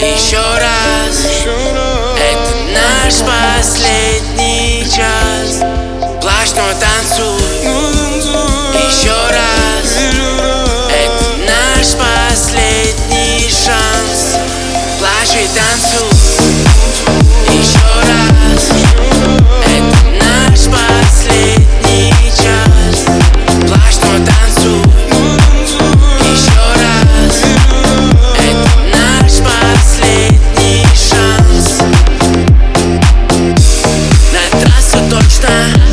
Еще раз. Это наш последний час. Плачь, но танцуй Yeah.